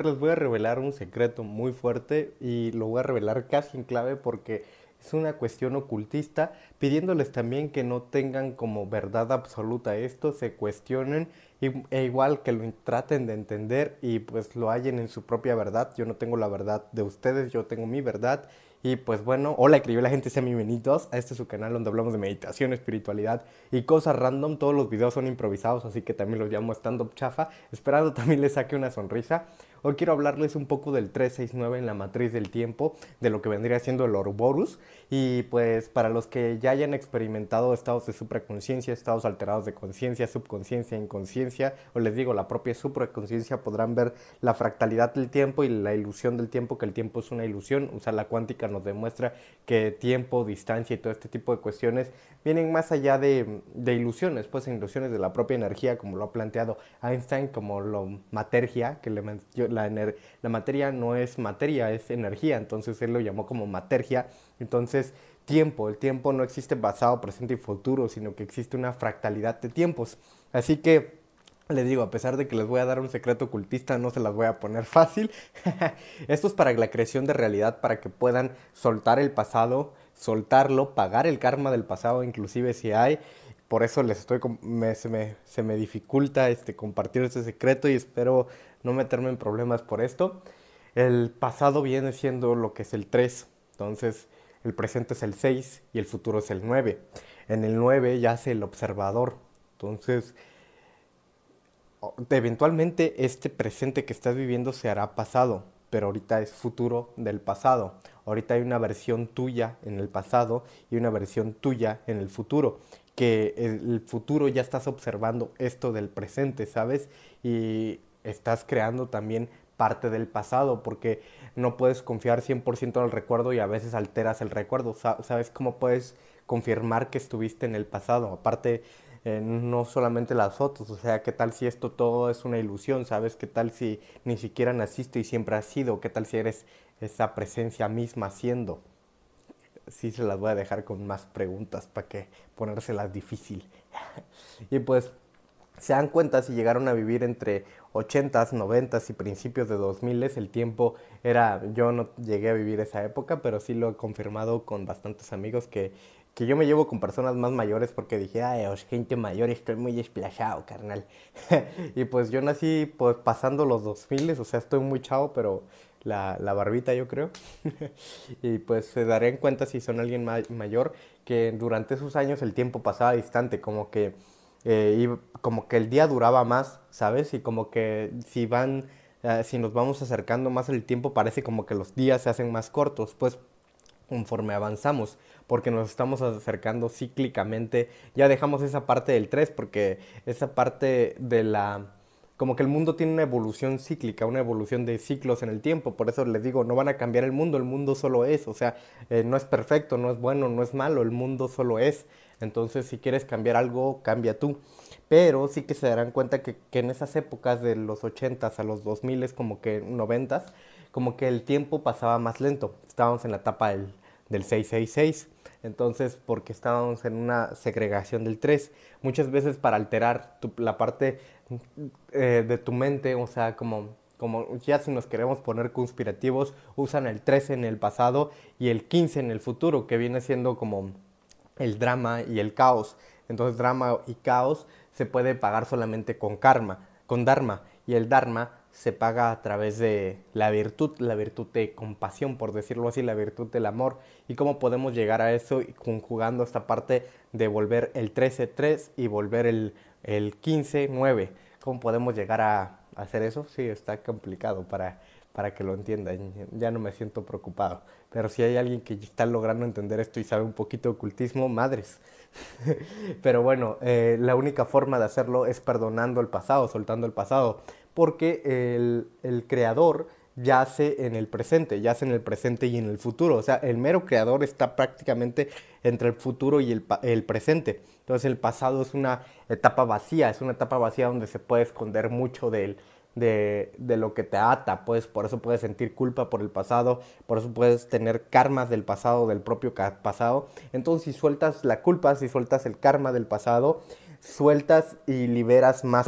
les voy a revelar un secreto muy fuerte y lo voy a revelar casi en clave porque es una cuestión ocultista, pidiéndoles también que no tengan como verdad absoluta esto, se cuestionen e igual que lo traten de entender y pues lo hallen en su propia verdad. Yo no tengo la verdad de ustedes, yo tengo mi verdad y pues bueno, hola la gente, sean bienvenidos a este su canal donde hablamos de meditación, espiritualidad y cosas random. Todos los videos son improvisados, así que también los llamo stand-up chafa, esperando también les saque una sonrisa. Hoy quiero hablarles un poco del 369 en la matriz del tiempo, de lo que vendría siendo el Ouroboros. Y pues para los que ya hayan experimentado estados de supraconciencia, estados alterados de conciencia, subconsciencia, inconsciencia, o les digo, la propia supraconciencia, podrán ver la fractalidad del tiempo y la ilusión del tiempo, que el tiempo es una ilusión. O sea, la cuántica nos demuestra que tiempo, distancia y todo este tipo de cuestiones vienen más allá de, de ilusiones, pues ilusiones de la propia energía, como lo ha planteado Einstein, como lo matergia, que le la, materia no es materia, es energía, entonces él lo llamó como matergia. Entonces, tiempo, el tiempo no existe pasado, presente y futuro, sino que existe una fractalidad de tiempos. Así que les digo, a pesar de que les voy a dar un secreto ocultista, no se las voy a poner fácil. Esto es para la creación de realidad, para que puedan soltar el pasado, soltarlo, pagar el karma del pasado, inclusive si hay. Por eso les estoy, se, me, se me dificulta este, compartir este secreto y espero no meterme en problemas por esto. El pasado viene siendo lo que es el 3, entonces el presente es el 6 y el futuro es el 9. En el 9 yace el observador, entonces eventualmente este presente que estás viviendo se hará pasado, pero ahorita es futuro del pasado. Ahorita hay una versión tuya en el pasado y una versión tuya en el futuro que el futuro ya estás observando esto del presente, ¿sabes? Y estás creando también parte del pasado, porque no puedes confiar 100% en el recuerdo y a veces alteras el recuerdo. ¿Sabes cómo puedes confirmar que estuviste en el pasado? Aparte, eh, no solamente las fotos, o sea, ¿qué tal si esto todo es una ilusión? ¿Sabes? ¿Qué tal si ni siquiera naciste y siempre has sido? ¿Qué tal si eres esa presencia misma siendo? Sí se las voy a dejar con más preguntas para que ponérselas difícil. y pues se dan cuenta si llegaron a vivir entre 80s, 90s y principios de 2000 el tiempo era, yo no llegué a vivir esa época, pero sí lo he confirmado con bastantes amigos que, que yo me llevo con personas más mayores porque dije, ay, es gente mayor, estoy muy desplazado, carnal. y pues yo nací pues pasando los 2000, o sea, estoy muy chavo, pero la, la barbita yo creo. y pues se darían cuenta si son alguien mayor que durante esos años el tiempo pasaba distante, como que eh, como que el día duraba más, ¿sabes? Y como que si van, eh, si nos vamos acercando más el tiempo, parece como que los días se hacen más cortos, pues conforme avanzamos, porque nos estamos acercando cíclicamente, ya dejamos esa parte del 3, porque esa parte de la como que el mundo tiene una evolución cíclica, una evolución de ciclos en el tiempo. Por eso les digo, no van a cambiar el mundo, el mundo solo es. O sea, eh, no es perfecto, no es bueno, no es malo, el mundo solo es. Entonces, si quieres cambiar algo, cambia tú. Pero sí que se darán cuenta que, en esas épocas de los 80s a los 2000 como que 90s, como que el tiempo pasaba más lento. Estábamos en la etapa del, del 666. Entonces, porque estábamos en una segregación del 3. Muchas veces para alterar la parte eh, de tu mente, o sea, como, como ya si nos queremos poner conspirativos, usan el 13 en el pasado y el 15 en el futuro, que viene siendo como el drama y el caos. Entonces drama y caos se puede pagar solamente con karma, con dharma. Y el dharma se paga a través de la virtud, la virtud de compasión, por decirlo así, la virtud del amor. Y cómo podemos llegar a eso conjugando esta parte de volver el 13-3 y volver el, el 15-9. ¿Cómo podemos llegar a hacer eso? Sí, está complicado para para que lo entiendan. Ya no me siento preocupado. Pero si hay alguien que está logrando entender esto y sabe un poquito de ocultismo, madres. Pero bueno, eh, la única forma de hacerlo es perdonando el pasado, soltando el pasado. Porque el, el creador yace en el presente, yace en el presente y en el futuro. O sea, el mero creador está prácticamente entre el futuro y el, el, presente. Entonces el pasado es una etapa vacía, es una etapa vacía donde se puede esconder mucho de, de, lo que te ata, pues por eso puedes sentir culpa por el pasado, por eso puedes tener karmas del pasado, del propio pasado. Entonces si sueltas la culpa, si sueltas el karma del pasado, sueltas y liberas más